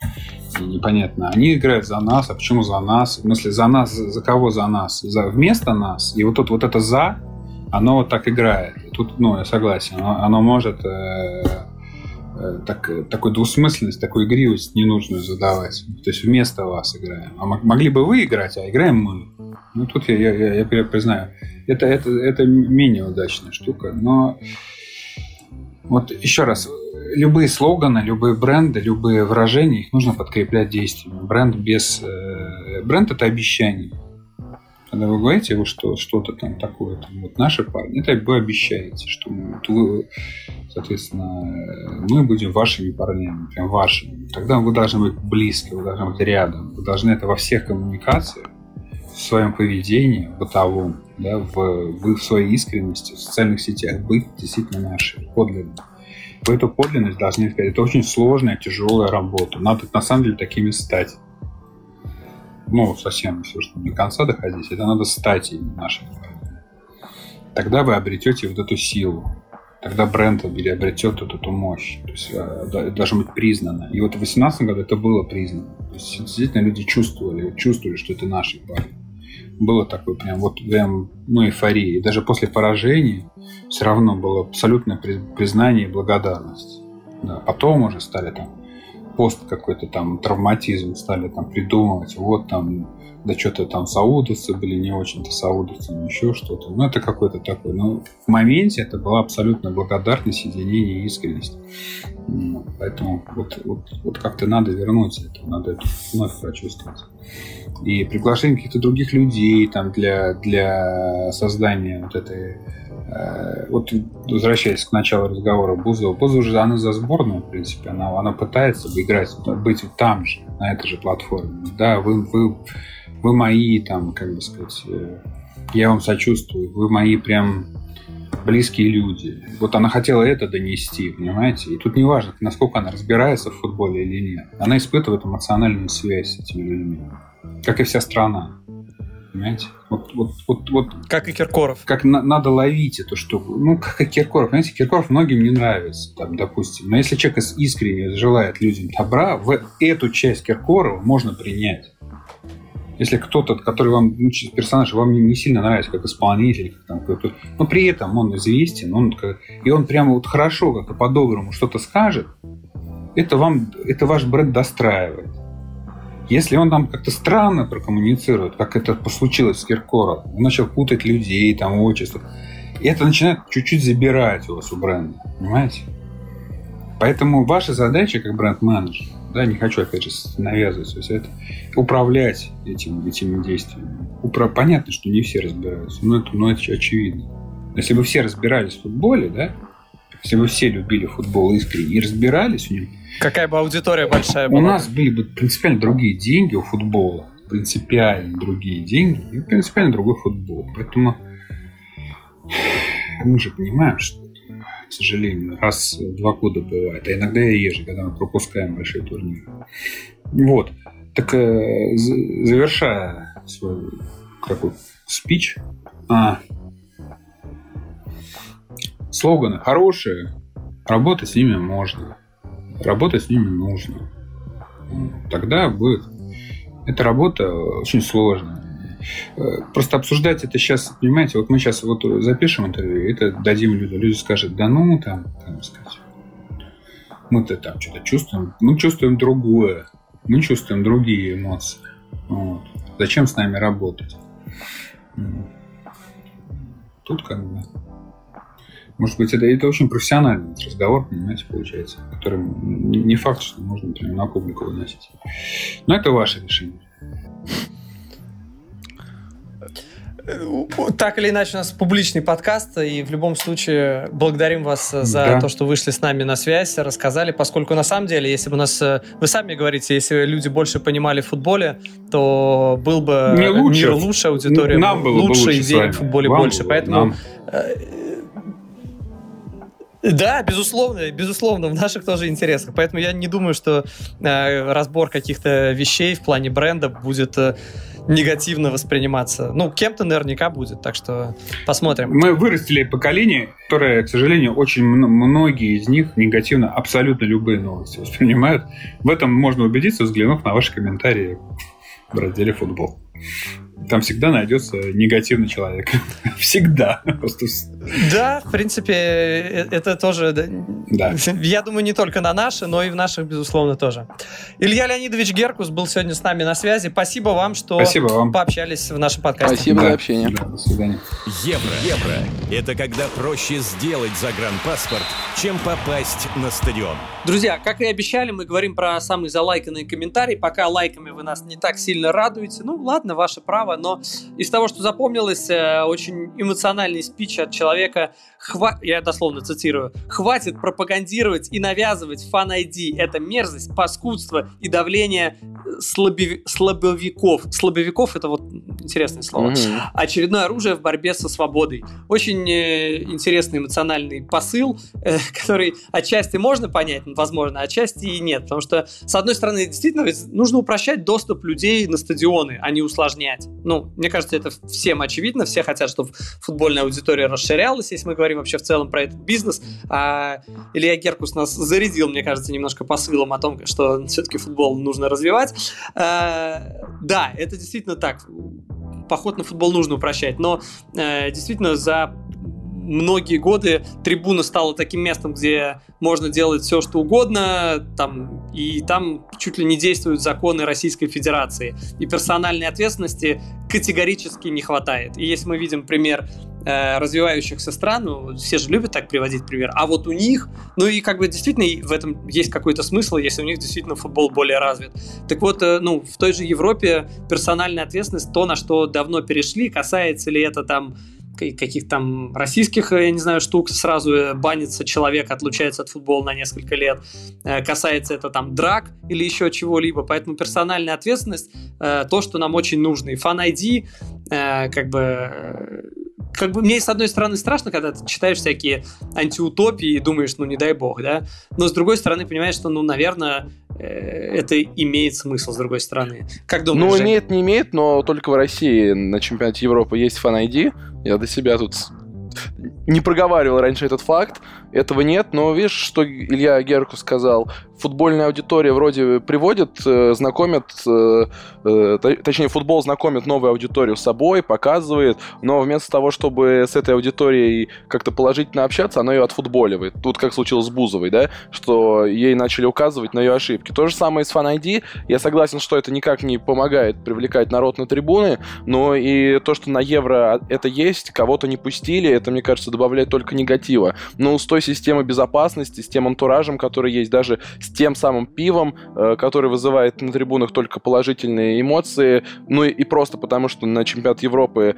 И непонятно. Они играют за нас, а почему за нас? В смысле, за нас, за кого за нас? За, вместо нас. И вот тут вот это за, оно вот так играет. И тут, ну, я согласен. Оно, оно может Э, так, такой двусмысленность, такую игривость ненужную задавать. То есть вместо вас играем. А могли бы вы играть, а играем мы. Ну, тут я, я, я, я признаю, это, это, это менее удачная штука. Но вот еще раз, любые слоганы, любые бренды, любые выражения, их нужно подкреплять действиями. Бренд без... Э, бренд – это обещание. Когда вы говорите, что что-то там такое, там, вот наши парни, это вы обещаете, что мы, вы, соответственно, мы будем вашими парнями, прям вашими. Тогда вы должны быть близки, вы должны быть рядом. Вы должны это во всех коммуникациях, в своем поведении, бытовом, да, в, вы в своей искренности, в социальных сетях быть действительно наши, подлинные. Вы эту подлинность должны сказать. Это очень сложная, тяжелая работа. Надо на самом деле такими стать ну, совсем все, что до конца доходить, это надо стать нашим Тогда вы обретете вот эту силу. Тогда бренд обретет вот эту мощь. То есть э, должно быть признано. И вот в 2018 году это было признано. То есть действительно люди чувствовали, чувствовали, что это наши парни. Было такое прям вот прям, ну, эйфория. И даже после поражения все равно было абсолютное признание и благодарность. Да. Потом уже стали там пост какой-то там травматизм стали там придумывать, вот там да что-то там саудовцы были не очень-то саудовцы, еще что-то. Ну, это какой-то такой. Но в моменте это была абсолютно благодарность, единение и искренность. Поэтому вот, вот, вот как-то надо вернуть это, надо это вновь прочувствовать. И приглашение каких-то других людей там для, для создания вот этой вот возвращаясь к началу разговора Бузова, Бузова же она за сборную, в принципе, она, она пытается играть, быть там же, на этой же платформе. Да, вы, вы вы мои, там, как бы сказать, э, я вам сочувствую, вы мои прям близкие люди. Вот она хотела это донести, понимаете? И тут не важно, насколько она разбирается в футболе или нет. Она испытывает эмоциональную связь с этими людьми. Как и вся страна. Понимаете? Вот, вот, вот, вот, как и Киркоров. Как на, надо ловить эту штуку. Ну, как и Киркоров. Понимаете, Киркоров многим не нравится, там, допустим. Но если человек искренне желает людям добра, в эту часть Киркорова можно принять. Если кто-то, который вам, ну, персонаж вам не, не сильно нравится, как исполнитель, как там какой-то, но при этом он известен, он, и он прямо вот хорошо, как-то по-доброму что-то скажет, это вам, это ваш бренд достраивает. Если он там как-то странно прокоммуницирует, как это случилось с Киркоровым, он начал путать людей, там, отчество, и это начинает чуть-чуть забирать у вас у бренда, понимаете? Поэтому ваша задача как бренд-менеджер да, не хочу, опять же, навязывать все это, управлять этим, этими действиями. Упра... Понятно, что не все разбираются, но это, но это очевидно. Если бы все разбирались в футболе, да, если бы все любили футбол искренне и разбирались в нем, Какая бы аудитория большая была? У нас были бы принципиально другие деньги у футбола, принципиально другие деньги и принципиально другой футбол. Поэтому мы же понимаем, что к сожалению, раз в два года бывает, а иногда и реже, когда мы пропускаем большие турниры. Вот. Так э, завершая свой такой спич, а, слоганы хорошие, работать с ними можно, работать с ними нужно. Тогда будет... Эта работа очень сложная Э, просто обсуждать это сейчас, понимаете, вот мы сейчас вот запишем интервью, это дадим людям, люди скажут, да ну, там, как сказать, мы-то там что-то чувствуем, мы чувствуем другое, мы чувствуем другие эмоции. Вот. Зачем с нами работать? Тут как бы... Может быть, это, это очень профессиональный разговор, понимаете, получается, который не факт, что можно прям на публику выносить. Но это ваше решение. Так или иначе, у нас публичный подкаст, и в любом случае благодарим вас за да. то, что вышли с нами на связь, рассказали, поскольку на самом деле, если бы у нас, э, вы сами говорите, если люди больше понимали в футболе, то был бы Не лучше. мир лучше, аудитория Нам было лучше, бы лучше идей в футболе Вам больше. Было, Поэтому нам. Да, безусловно, безусловно, в наших тоже интересах. Поэтому я не думаю, что э, разбор каких-то вещей в плане бренда будет э, негативно восприниматься. Ну, кем-то наверняка будет, так что посмотрим. Мы вырастили поколение, которое, к сожалению, очень многие из них негативно абсолютно любые новости воспринимают. В этом можно убедиться, взглянув на ваши комментарии в разделе «Футбол» там всегда найдется негативный человек. всегда. Просто... Да, в принципе, э, это тоже... Да. Я думаю, не только на наши, но и в наших, безусловно, тоже. Илья Леонидович Геркус был сегодня с нами на связи. Спасибо вам, что Спасибо вам. пообщались в нашем подкасте. Спасибо да. за общение. Да, до свидания. Евро. Евро. Это когда проще сделать загранпаспорт, чем попасть на стадион. Друзья, как и обещали, мы говорим про самые залайканные комментарии. Пока лайками вы нас не так сильно радуете. Ну, ладно, ваше право но из того, что запомнилось, э, очень эмоциональный спич от человека, хва... я дословно цитирую, «Хватит пропагандировать и навязывать фан-айди. Это мерзость, паскудство и давление э, слабев... слабовиков». Слабовиков — это вот интересное слово. Mm-hmm. Очередное оружие в борьбе со свободой. Очень э, интересный эмоциональный посыл, э, который отчасти можно понять, возможно, отчасти и нет. Потому что, с одной стороны, действительно, нужно упрощать доступ людей на стадионы, а не усложнять. Ну, мне кажется, это всем очевидно. Все хотят, чтобы футбольная аудитория расширялась, если мы говорим вообще в целом про этот бизнес. А Илья Геркус нас зарядил, мне кажется, немножко посылом о том, что все-таки футбол нужно развивать. А, да, это действительно так. Поход на футбол нужно упрощать, но э, действительно за многие годы трибуна стала таким местом, где можно делать все, что угодно, там, и там чуть ли не действуют законы Российской Федерации. И персональной ответственности категорически не хватает. И если мы видим пример э, развивающихся стран, ну, все же любят так приводить пример, а вот у них, ну и как бы действительно в этом есть какой-то смысл, если у них действительно футбол более развит. Так вот, э, ну, в той же Европе персональная ответственность, то, на что давно перешли, касается ли это там каких там российских, я не знаю, штук, сразу э, банится человек, отлучается от футбола на несколько лет. Э, касается это там драк или еще чего-либо. Поэтому персональная ответственность э, то, что нам очень нужно. И Fan ID, как бы как бы мне с одной стороны страшно, когда ты читаешь всякие антиутопии и думаешь, ну не дай бог, да, но с другой стороны понимаешь, что, ну, наверное, это имеет смысл, с другой стороны. Как думаешь? Ну, имеет, не имеет, но только в России на чемпионате Европы есть Fan ID, я до себя тут не проговаривал раньше этот факт, этого нет, но видишь, что Илья Герку сказал, футбольная аудитория вроде приводит, э, знакомит, э, э, точнее, футбол знакомит новую аудиторию с собой, показывает, но вместо того, чтобы с этой аудиторией как-то положительно общаться, она ее отфутболивает. Тут как случилось с Бузовой, да, что ей начали указывать на ее ошибки. То же самое с Fan ID. Я согласен, что это никак не помогает привлекать народ на трибуны, но и то, что на Евро это есть, кого-то не пустили, это, мне кажется, добавляет только негатива. Но с той системой безопасности, с тем антуражем, который есть, даже тем самым пивом, э, который вызывает на трибунах только положительные эмоции, ну и, и просто потому, что на чемпионат Европы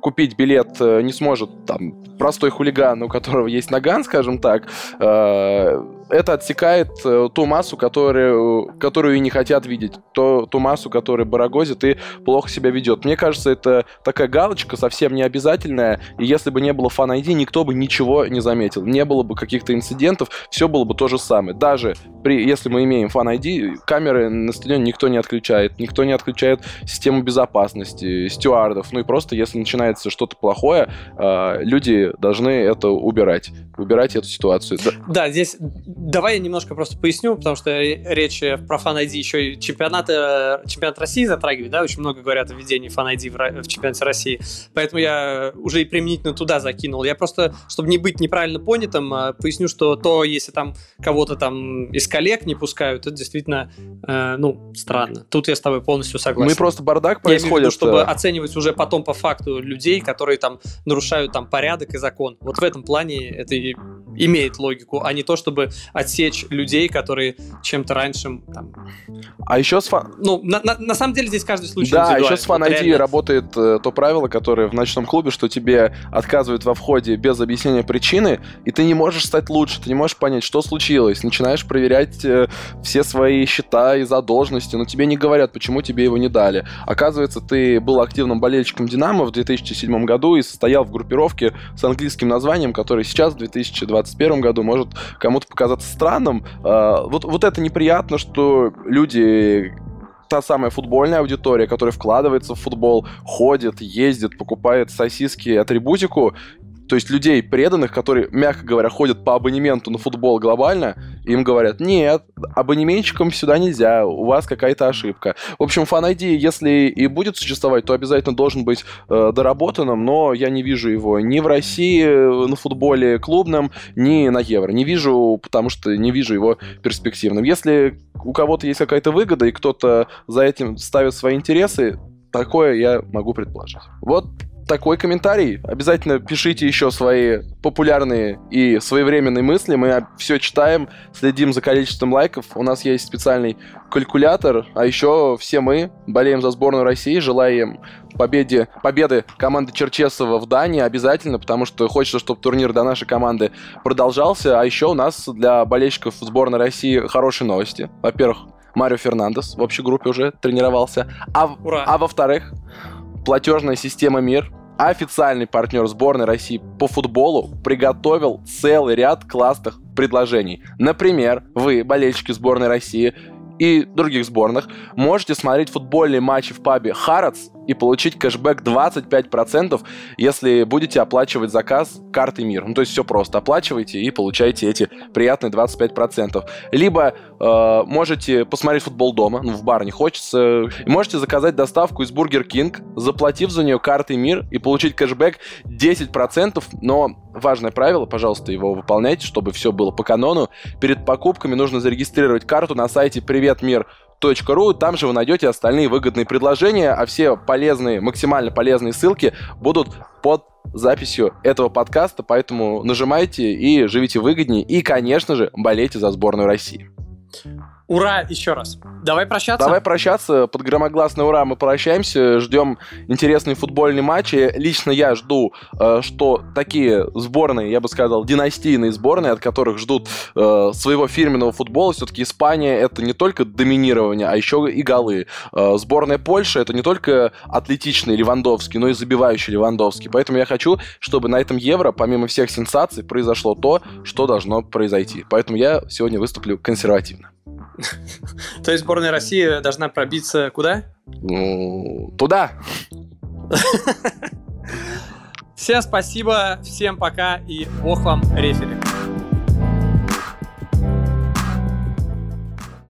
купить билет э, не сможет там простой хулиган, у которого есть наган, скажем так, э, это отсекает э, ту массу, которую, которую и не хотят видеть, то, ту массу, которая барагозит и плохо себя ведет. Мне кажется, это такая галочка совсем не обязательная, и если бы не было фан ID, никто бы ничего не заметил. Не было бы каких-то инцидентов, все было бы то же самое. Даже при, если мы имеем фан ID, камеры на стадионе никто не отключает, никто не отключает систему безопасности, стюардов, ну и просто если начинается что-то плохое, э, люди должны это убирать, убирать эту ситуацию. Да, здесь Давай я немножко просто поясню, потому что речь про Fan ID еще и чемпионат, э, чемпионат России затрагивает, да, очень много говорят о введении Fan ID в, в чемпионате России, поэтому я уже и применительно туда закинул. Я просто, чтобы не быть неправильно понятым, э, поясню, что то, если там кого-то там из коллег не пускают, это действительно, э, ну, странно. Тут я с тобой полностью согласен. Мы просто бардак происходит. Я чтобы оценивать уже потом по факту людей, которые там нарушают там порядок и закон. Вот в этом плане это и имеет логику, а не то, чтобы отсечь людей, которые чем-то раньше там... А еще с фан... Ну, на, на, на самом деле здесь каждый случай Да, еще с фан вот реально... работает э, то правило, которое в ночном клубе, что тебе отказывают во входе без объяснения причины, и ты не можешь стать лучше, ты не можешь понять, что случилось. Начинаешь проверять э, все свои счета и задолженности, но тебе не говорят, почему тебе его не дали. Оказывается, ты был активным болельщиком «Динамо» в 2007 году и состоял в группировке с английским названием, который сейчас в 2021 году может кому-то показаться странным. А, вот, вот это неприятно, что люди та самая футбольная аудитория, которая вкладывается в футбол, ходит, ездит, покупает сосиски, атрибутику, то есть людей преданных, которые, мягко говоря, ходят по абонементу на футбол глобально, им говорят, нет, абонементчикам сюда нельзя, у вас какая-то ошибка. В общем, Fan ID, если и будет существовать, то обязательно должен быть э, доработанным, но я не вижу его ни в России э, на футболе клубном, ни на Евро. Не вижу, потому что не вижу его перспективным. Если у кого-то есть какая-то выгода, и кто-то за этим ставит свои интересы, такое я могу предположить. Вот такой комментарий. Обязательно пишите еще свои популярные и своевременные мысли. Мы все читаем, следим за количеством лайков. У нас есть специальный калькулятор. А еще все мы болеем за сборную России, желаем победе, победы команды Черчесова в Дании обязательно, потому что хочется, чтобы турнир до нашей команды продолжался. А еще у нас для болельщиков сборной России хорошие новости. Во-первых, Марио Фернандес в общей группе уже тренировался. А, Ура. а во-вторых, платежная система МИР, официальный партнер сборной России по футболу, приготовил целый ряд классных предложений. Например, вы, болельщики сборной России, и других сборных, можете смотреть футбольные матчи в пабе Harat's и получить кэшбэк 25%, если будете оплачивать заказ карты МИР. Ну, то есть все просто. Оплачивайте и получаете эти приятные 25%. Либо э, можете посмотреть футбол дома, ну, в бар не хочется, можете заказать доставку из Бургер Кинг, заплатив за нее картой МИР и получить кэшбэк 10%, но важное правило, пожалуйста, его выполняйте, чтобы все было по канону. Перед покупками нужно зарегистрировать карту на сайте Привет Мир ру. Там же вы найдете остальные выгодные предложения, а все полезные, максимально полезные ссылки будут под записью этого подкаста, поэтому нажимайте и живите выгоднее, и, конечно же, болейте за сборную России. Ура еще раз. Давай прощаться. Давай прощаться. Под громогласное ура мы прощаемся. Ждем интересные футбольные матчи. Лично я жду, э, что такие сборные, я бы сказал, династийные сборные, от которых ждут э, своего фирменного футбола. Все-таки Испания это не только доминирование, а еще и голы. Э, сборная Польши это не только атлетичный Левандовский, но и забивающий Левандовский. Поэтому я хочу, чтобы на этом Евро, помимо всех сенсаций, произошло то, что должно произойти. Поэтому я сегодня выступлю консервативно. То есть сборная России должна пробиться куда? Ну, туда. Всем спасибо, всем пока и бог вам рефери.